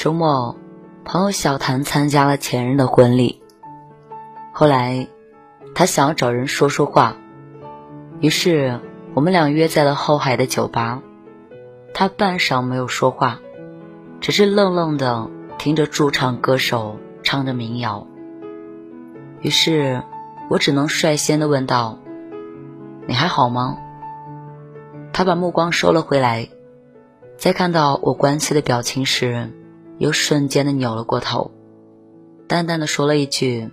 周末，朋友小谭参加了前任的婚礼。后来，他想要找人说说话，于是我们俩约在了后海的酒吧。他半晌没有说话，只是愣愣的听着驻唱歌手唱着民谣。于是我只能率先的问道：“你还好吗？”他把目光收了回来，在看到我关切的表情时。又瞬间的扭了过头，淡淡的说了一句：“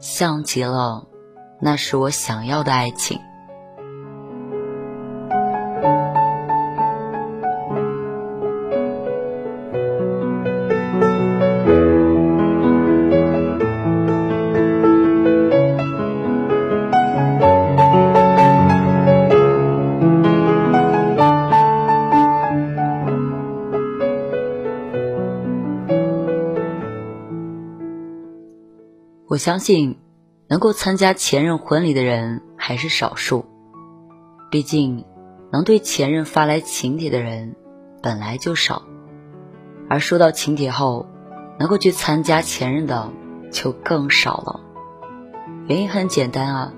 像极了，那是我想要的爱情。”我相信，能够参加前任婚礼的人还是少数。毕竟，能对前任发来请帖的人本来就少，而收到请帖后，能够去参加前任的就更少了。原因很简单啊，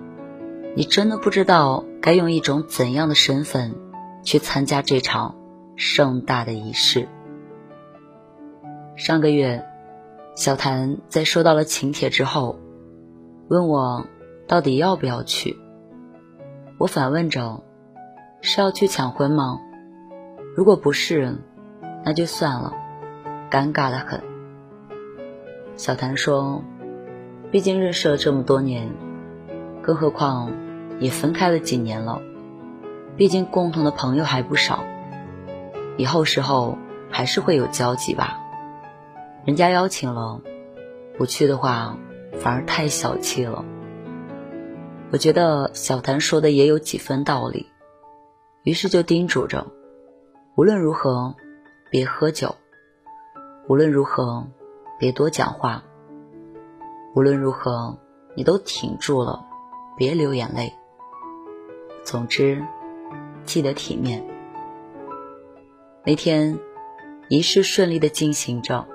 你真的不知道该用一种怎样的身份去参加这场盛大的仪式。上个月。小谭在收到了请帖之后，问我到底要不要去。我反问着：“是要去抢婚吗？如果不是，那就算了，尴尬的很。”小谭说：“毕竟认识了这么多年，更何况也分开了几年了，毕竟共同的朋友还不少，以后时候还是会有交集吧。”人家邀请了，不去的话反而太小气了。我觉得小谭说的也有几分道理，于是就叮嘱着：无论如何别喝酒，无论如何别多讲话，无论如何你都挺住了，别流眼泪。总之，记得体面。那天仪式顺利的进行着。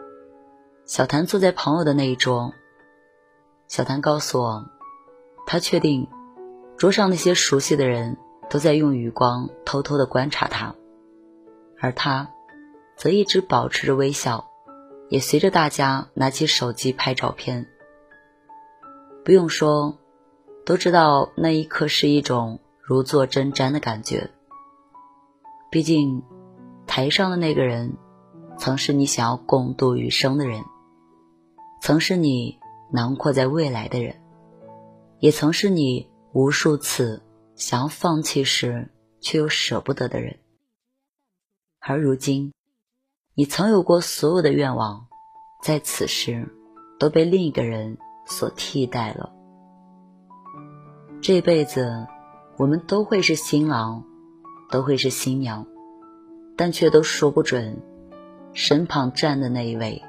小谭坐在朋友的那一桌。小谭告诉我，他确定桌上那些熟悉的人都在用余光偷偷的观察他，而他则一直保持着微笑，也随着大家拿起手机拍照片。不用说，都知道那一刻是一种如坐针毡的感觉。毕竟，台上的那个人，曾是你想要共度余生的人。曾是你囊括在未来的人，也曾是你无数次想要放弃时却又舍不得的人。而如今，你曾有过所有的愿望，在此时都被另一个人所替代了。这辈子，我们都会是新郎，都会是新娘，但却都说不准，身旁站的那一位。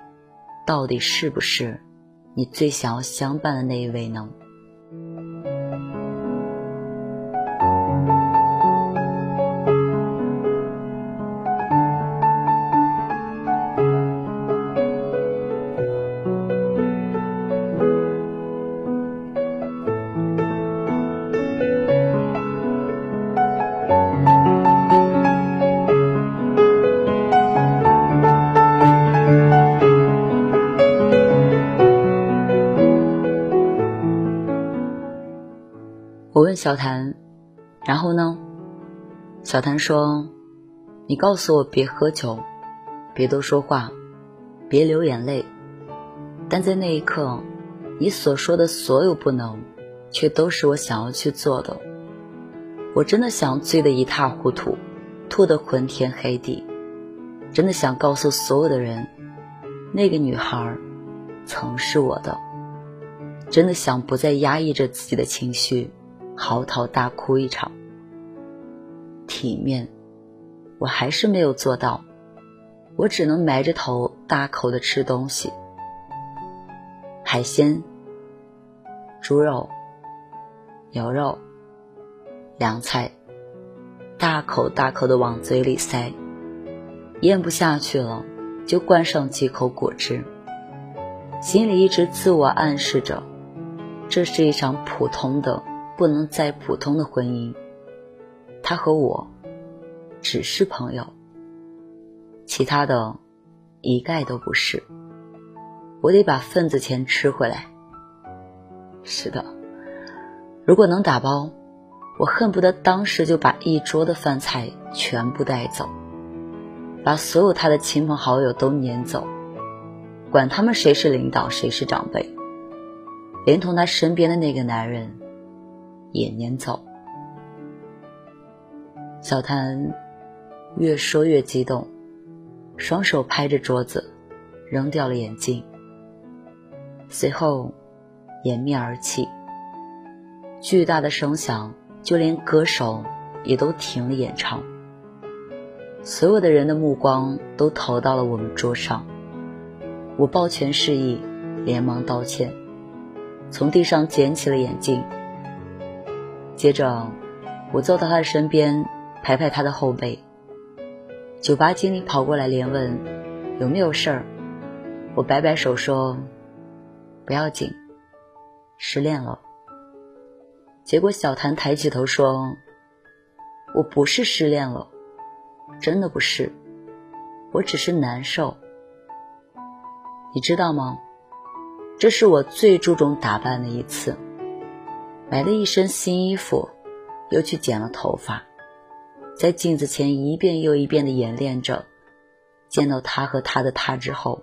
到底是不是你最想要相伴的那一位呢？小谭，然后呢？小谭说：“你告诉我别喝酒，别多说话，别流眼泪。但在那一刻，你所说的所有不能，却都是我想要去做的。我真的想醉得一塌糊涂，吐得昏天黑地，真的想告诉所有的人，那个女孩曾是我的，真的想不再压抑着自己的情绪，嚎啕大哭一场。体面，我还是没有做到，我只能埋着头大口的吃东西，海鲜、猪肉、牛肉。凉菜，大口大口的往嘴里塞，咽不下去了，就灌上几口果汁。心里一直自我暗示着，这是一场普通的不能再普通的婚姻。他和我只是朋友，其他的，一概都不是。我得把份子钱吃回来。是的，如果能打包。我恨不得当时就把一桌的饭菜全部带走，把所有他的亲朋好友都撵走，管他们谁是领导谁是长辈，连同他身边的那个男人也撵走。小谭越说越激动，双手拍着桌子，扔掉了眼镜，随后掩面而泣，巨大的声响。就连歌手也都停了演唱，所有的人的目光都投到了我们桌上。我抱拳示意，连忙道歉，从地上捡起了眼镜。接着，我坐到他的身边，拍拍他的后背。酒吧经理跑过来连问：“有没有事儿？”我摆摆手说：“不要紧，失恋了。”结果，小谭抬起头说：“我不是失恋了，真的不是，我只是难受。你知道吗？这是我最注重打扮的一次，买了一身新衣服，又去剪了头发，在镜子前一遍又一遍的演练着，见到他和他的他之后，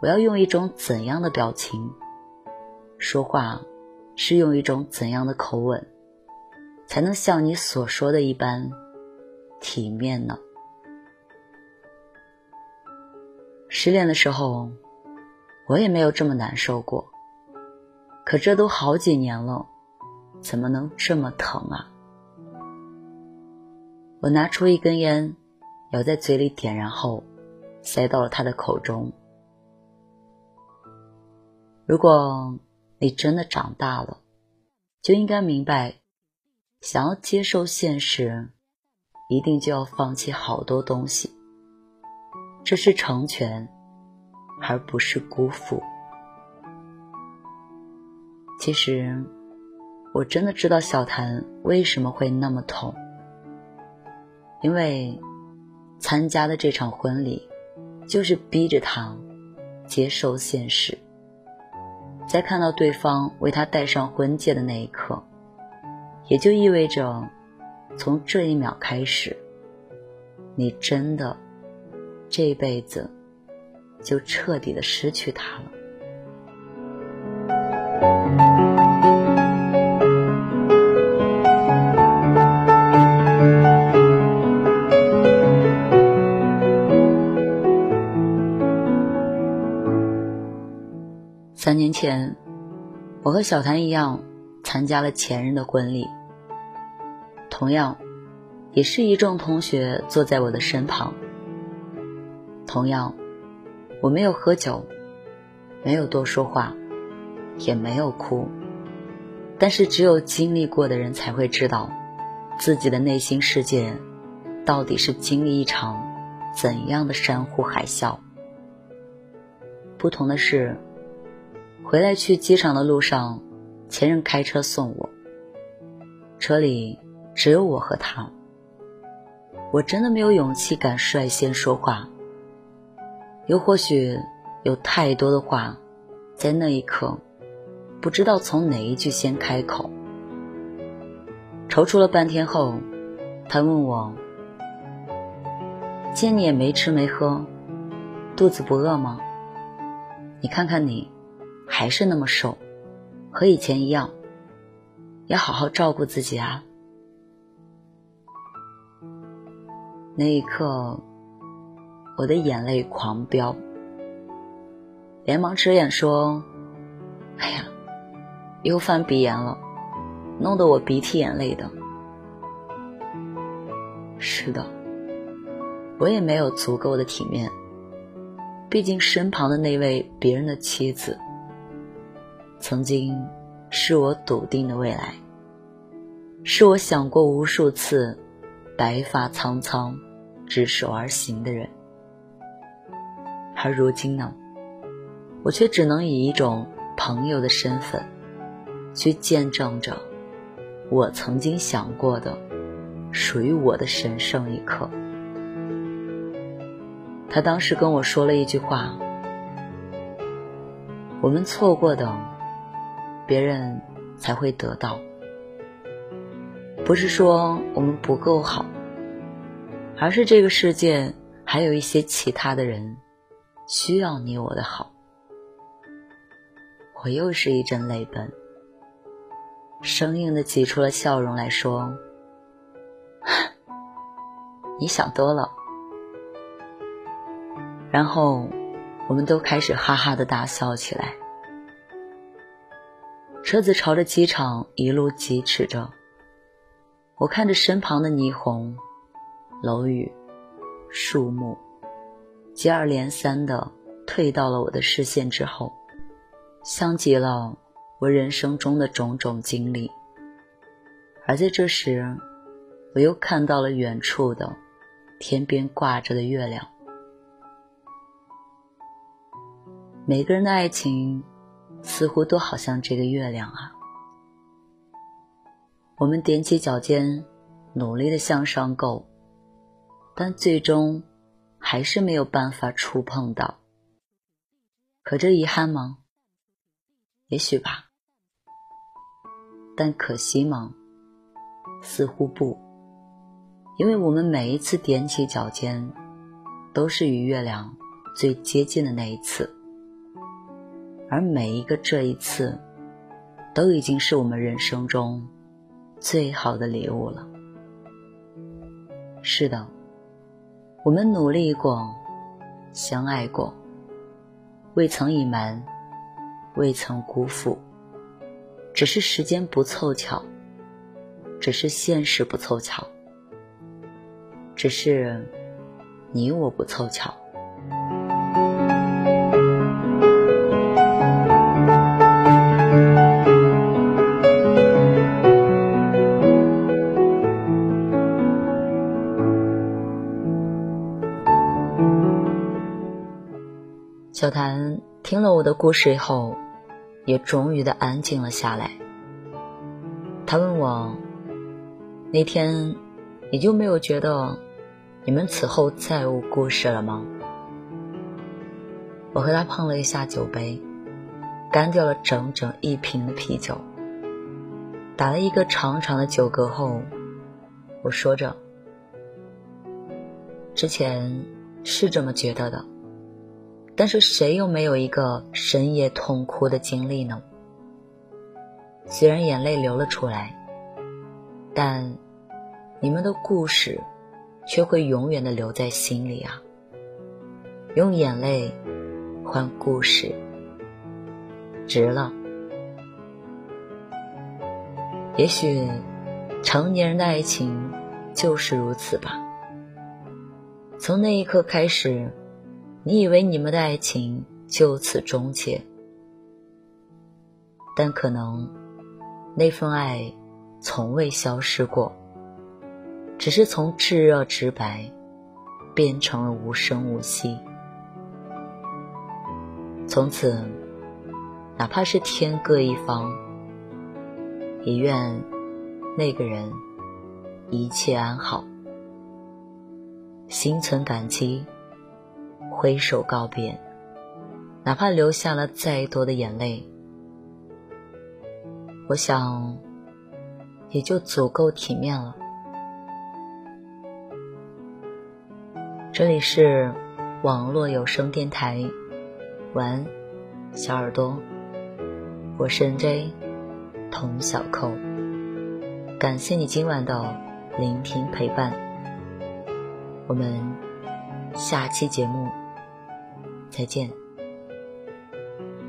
我要用一种怎样的表情说话。”是用一种怎样的口吻，才能像你所说的一般体面呢？失恋的时候，我也没有这么难受过。可这都好几年了，怎么能这么疼啊？我拿出一根烟，咬在嘴里点燃后，塞到了他的口中。如果。你真的长大了，就应该明白，想要接受现实，一定就要放弃好多东西。这是成全，而不是辜负。其实，我真的知道小谭为什么会那么痛，因为参加的这场婚礼，就是逼着他接受现实。在看到对方为他戴上婚戒的那一刻，也就意味着，从这一秒开始，你真的这辈子就彻底的失去他了。前，我和小谭一样参加了前任的婚礼。同样，也是一众同学坐在我的身旁。同样，我没有喝酒，没有多说话，也没有哭。但是，只有经历过的人才会知道，自己的内心世界到底是经历一场怎样的山呼海啸。不同的是。回来去机场的路上，前任开车送我。车里只有我和他。我真的没有勇气敢率先说话，又或许有太多的话，在那一刻，不知道从哪一句先开口。踌躇了半天后，他问我：“见你也没吃没喝，肚子不饿吗？你看看你。”还是那么瘦，和以前一样，要好好照顾自己啊。那一刻，我的眼泪狂飙，连忙直眼说：“哎呀，又犯鼻炎了，弄得我鼻涕眼泪的。”是的，我也没有足够的体面。毕竟身旁的那位别人的妻子，曾经是我笃定的未来，是我想过无数次，白发苍苍，执手而行的人。而如今呢，我却只能以一种朋友的身份，去见证着我曾经想过的。属于我的神圣一刻。他当时跟我说了一句话：“我们错过的，别人才会得到。不是说我们不够好，而是这个世界还有一些其他的人需要你我的好。”我又是一阵泪奔，生硬的挤出了笑容来说。你想多了，然后我们都开始哈哈的大笑起来。车子朝着机场一路疾驰着，我看着身旁的霓虹、楼宇、树木，接二连三的退到了我的视线之后，像极了我人生中的种种经历。而在这时。我又看到了远处的天边挂着的月亮。每个人的爱情似乎都好像这个月亮啊。我们踮起脚尖，努力的向上够，但最终还是没有办法触碰到。可这遗憾吗？也许吧。但可惜吗？似乎不。因为我们每一次踮起脚尖，都是与月亮最接近的那一次，而每一个这一次，都已经是我们人生中最好的礼物了。是的，我们努力过，相爱过，未曾隐瞒，未曾辜负，只是时间不凑巧，只是现实不凑巧。只是你我不凑巧。小谭听了我的故事以后，也终于的安静了下来。他问我那天，你就没有觉得？你们此后再无故事了吗？我和他碰了一下酒杯，干掉了整整一瓶的啤酒，打了一个长长的酒嗝后，我说着：“之前是这么觉得的，但是谁又没有一个深夜痛哭的经历呢？虽然眼泪流了出来，但你们的故事……”却会永远的留在心里啊！用眼泪换故事，值了。也许成年人的爱情就是如此吧。从那一刻开始，你以为你们的爱情就此终结，但可能那份爱从未消失过。只是从炙热直白，变成了无声无息。从此，哪怕是天各一方，也愿那个人一切安好。心存感激，挥手告别哪怕流下了再多的眼泪我想也就足够体面了。这里是网络有声电台晚安小耳朵我是 nj 童小扣。感谢你今晚的聆听陪伴我们下期节目再见。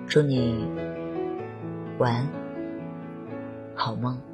祝你晚安好梦。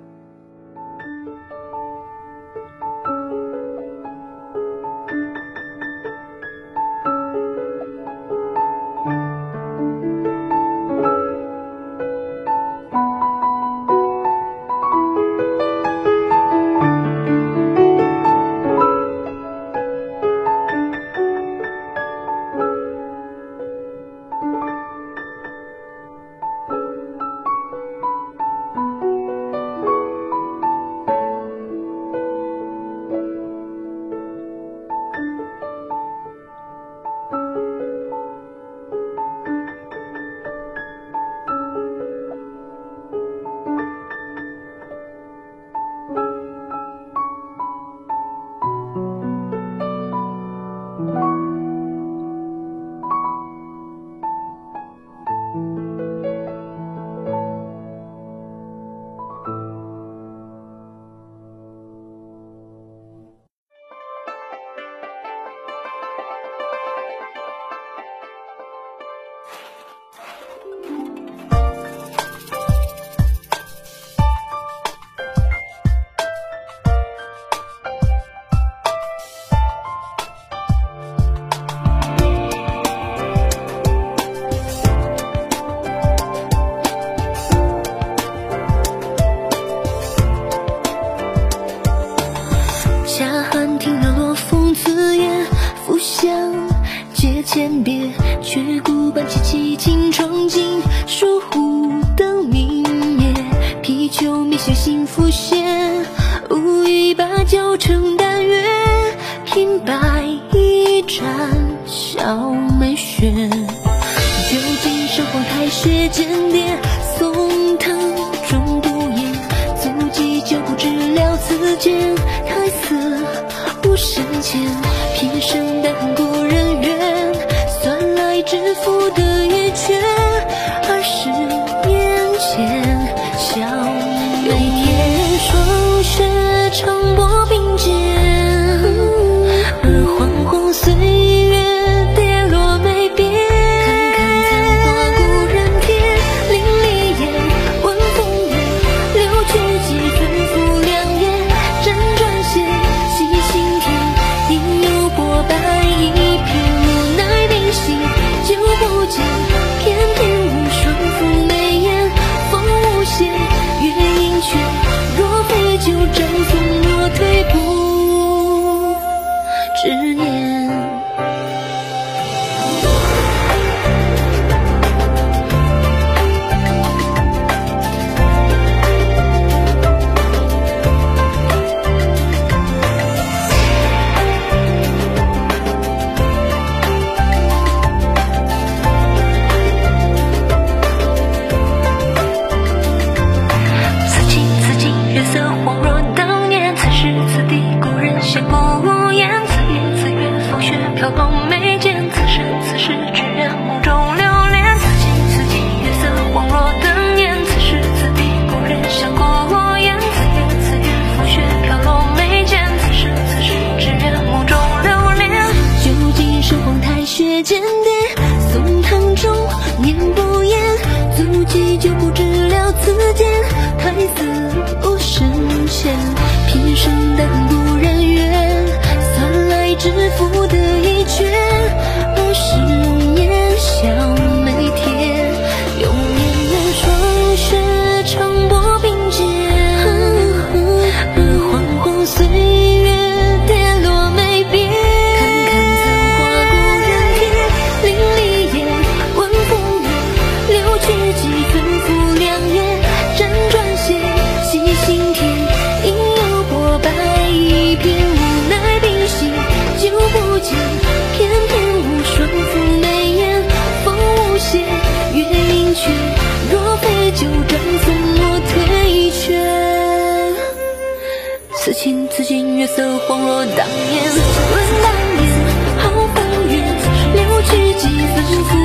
写信浮现，无意把酒成淡月，凭白一盏小梅雪。旧景山花开时，间叠松藤中独饮，足迹久不知了此间，苔色无声浅。死无声欠平生但不染月算来知福的一切月色恍若当年，问当年，好风月，留取几分？